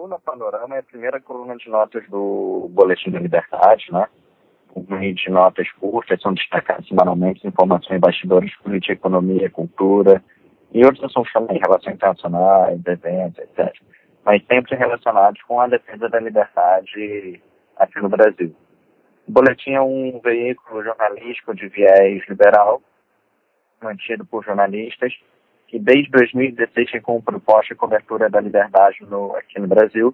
coluna Panorama é a primeira coluna de notas do Boletim da Liberdade, né? Um meio de notas curtas, são destacadas semanalmente informações em bastidores, política, economia, cultura e outros assuntos também, relações internacionais, eventos, etc. Mas sempre relacionados com a defesa da liberdade aqui no Brasil. O Boletim é um veículo jornalístico de viés liberal, mantido por jornalistas, que desde 2016 tem como proposta a cobertura da liberdade no, aqui no Brasil,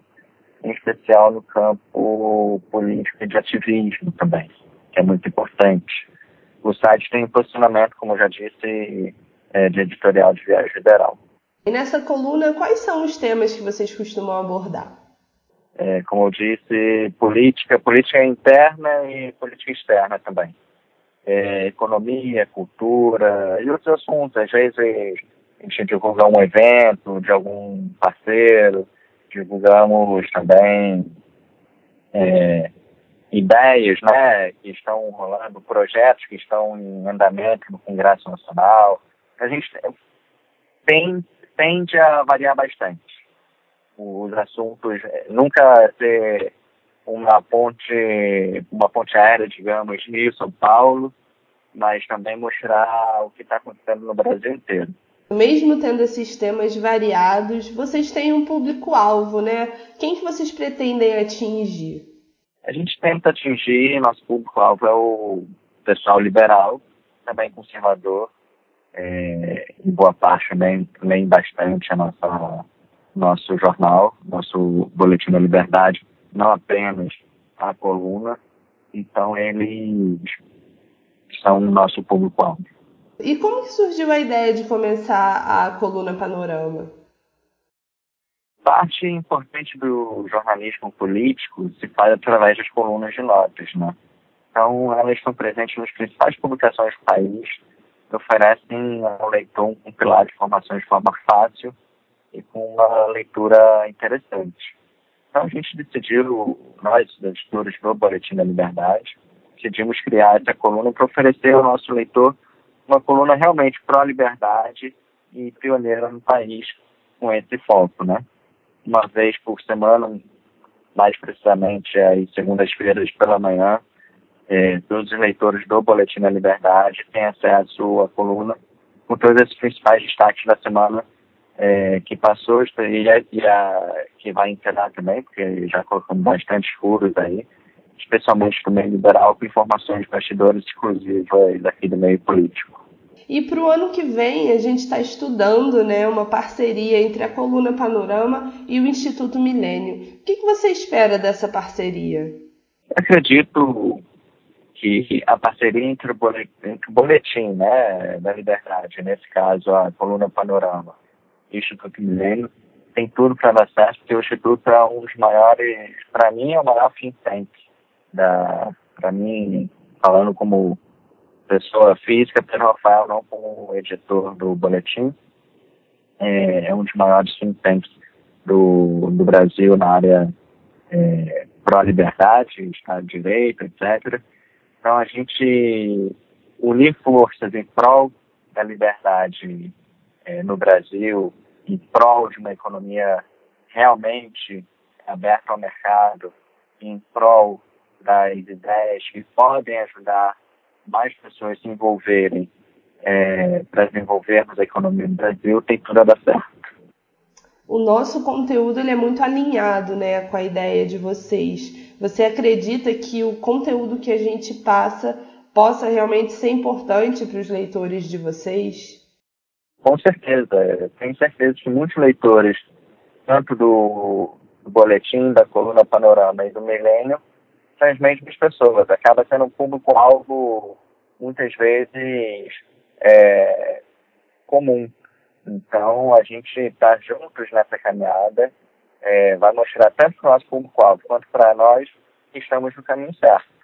em especial no campo político e de ativismo também, que é muito importante. O site tem um posicionamento, como eu já disse, é, de editorial de viagem liberal. E nessa coluna, quais são os temas que vocês costumam abordar? É, como eu disse, política, política interna e política externa também. É, economia, cultura e outros assuntos. Às vezes gente divulga um evento de algum parceiro, divulgamos também é, ideias né, que estão rolando, projetos que estão em andamento no Congresso Nacional. A gente tem, tende a variar bastante. Os assuntos, é, nunca ter uma ponte, uma ponte aérea, digamos, Rio-São Paulo, mas também mostrar o que está acontecendo no Brasil inteiro. Mesmo tendo esses temas variados, vocês têm um público-alvo, né? Quem que vocês pretendem atingir? A gente tenta atingir, nosso público-alvo é o pessoal liberal, também conservador, é, em boa parte também, também bastante a nossa nosso jornal, nosso Boletim da Liberdade, não apenas a coluna. Então, eles são o nosso público-alvo. E como que surgiu a ideia de começar a coluna Panorama? Parte importante do jornalismo político se faz através das colunas de notas, né? Então, elas estão presentes nas principais publicações do país, que oferecem ao leitor um compilado de informações de forma fácil e com uma leitura interessante. Então, a gente decidiu, nós, editores do Boletim da Liberdade, decidimos criar essa coluna para oferecer ao nosso leitor uma coluna realmente pró-liberdade e pioneira no país com esse foco, né? Uma vez por semana, mais precisamente às segundas-feiras pela manhã, é, todos os leitores do Boletim da Liberdade têm acesso à coluna com todos esses principais destaques da semana é, que passou e, e a, que vai encerrar também, porque já colocamos bastante furos aí, especialmente do meio liberal, com informações de bastidores exclusivas daqui do meio político. E para o ano que vem, a gente está estudando né, uma parceria entre a Coluna Panorama e o Instituto Milênio. O que, que você espera dessa parceria? Acredito que a parceria entre o boletim, entre o boletim né, da Liberdade, nesse caso a Coluna Panorama, e o Instituto Milênio, tem tudo para dar certo, porque o Instituto é um dos maiores, para mim, é o maior think tank para mim, falando como pessoa física, Pedro Rafael não como editor do boletim, é, é um dos maiores think tanks do, do Brasil na área é, pró-liberdade, Estado de Direito, etc. Então a gente unir forças em prol da liberdade é, no Brasil, em prol de uma economia realmente aberta ao mercado, em prol das ideias que podem ajudar mais pessoas se envolverem é, para desenvolvermos a economia no Brasil, tem tudo a dar certo. O nosso conteúdo ele é muito alinhado né, com a ideia de vocês. Você acredita que o conteúdo que a gente passa possa realmente ser importante para os leitores de vocês? Com certeza. Tenho certeza que muitos leitores, tanto do, do boletim, da coluna Panorama e do Milênio, são as pessoas. Acaba sendo um público-alvo, muitas vezes, é, comum. Então, a gente está juntos nessa caminhada, é, vai mostrar tanto para o nosso público-alvo quanto para nós que estamos no caminho certo.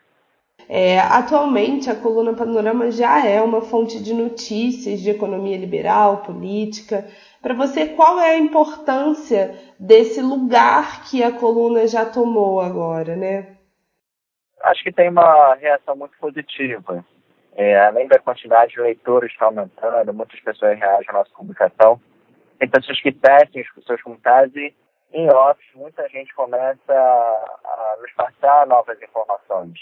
É, atualmente, a Coluna Panorama já é uma fonte de notícias de economia liberal, política. Para você, qual é a importância desse lugar que a coluna já tomou agora, né? Acho que tem uma reação muito positiva. É, além da quantidade de leitores está aumentando, muitas pessoas reagem à nossa publicação. Tem pessoas que testem os seus comentários e, em off, muita gente começa a, a nos passar novas informações.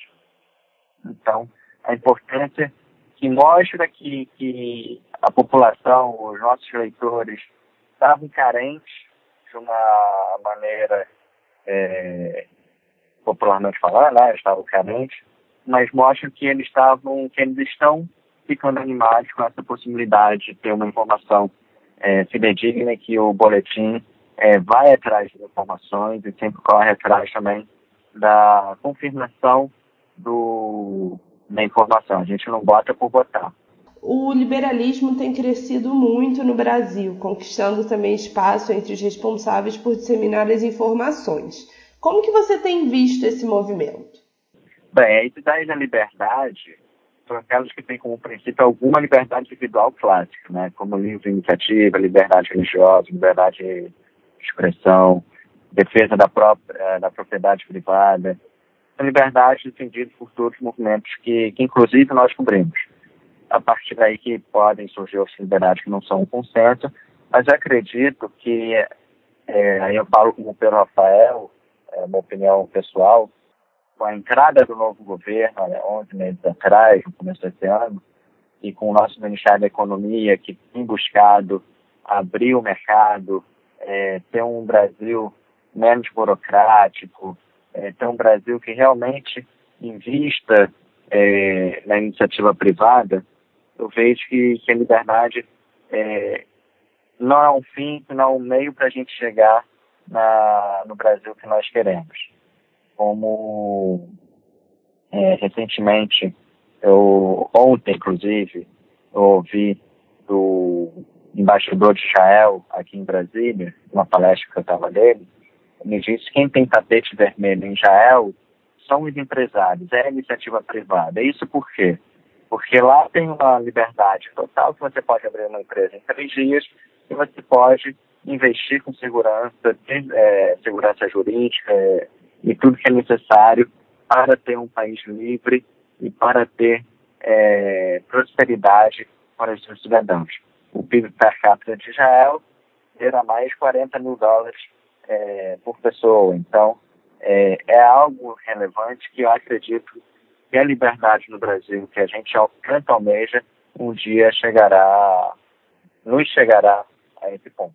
Então, a importância que mostra que, que a população, os nossos leitores, estavam carentes de uma maneira é, popularmente falando, né, estavam carentes, mas mostra que eles estavam, que eles estão ficando animados com essa possibilidade de ter uma informação é, fidedigna que o boletim é, vai atrás de informações e sempre corre atrás também da confirmação do, da informação. A gente não bota por botar. O liberalismo tem crescido muito no Brasil, conquistando também espaço entre os responsáveis por disseminar as informações. Como que você tem visto esse movimento? Bem, a entidade da liberdade são aquelas que têm como princípio alguma liberdade individual clássica, né? como livre iniciativa, liberdade religiosa, liberdade de expressão, defesa da, própria, eh, da propriedade privada. São liberdades defendidas por todos os movimentos que, que, inclusive, nós cobrimos. A partir daí que podem surgir outras liberdades que não são um consenso, mas eu acredito que, é, aí eu falo como o Pedro Rafael, é uma opinião pessoal, com a entrada do novo governo, né, 11 meses atrás, no começo desse ano, e com o nosso Ministério da Economia, que tem buscado abrir o mercado, é, ter um Brasil menos burocrático, é, ter um Brasil que realmente invista é, na iniciativa privada, eu vejo que, que a liberdade é, não é um fim, não é um meio para a gente chegar na, no Brasil que nós queremos como é, recentemente, eu, ontem inclusive, eu ouvi do embaixador de Israel aqui em Brasília, uma palestra que eu estava dele, ele disse que quem tem tapete vermelho em Israel são os empresários, é a iniciativa privada. Isso por quê? Porque lá tem uma liberdade total que você pode abrir uma empresa em três dias e você pode investir com segurança, é, segurança jurídica, é, e tudo que é necessário para ter um país livre e para ter é, prosperidade para os seus cidadãos. O PIB per capita de Israel era mais 40 mil dólares é, por pessoa. Então, é, é, algo relevante que eu acredito que a liberdade no Brasil, que a gente tanto almeja, um dia chegará, nos chegará a esse ponto.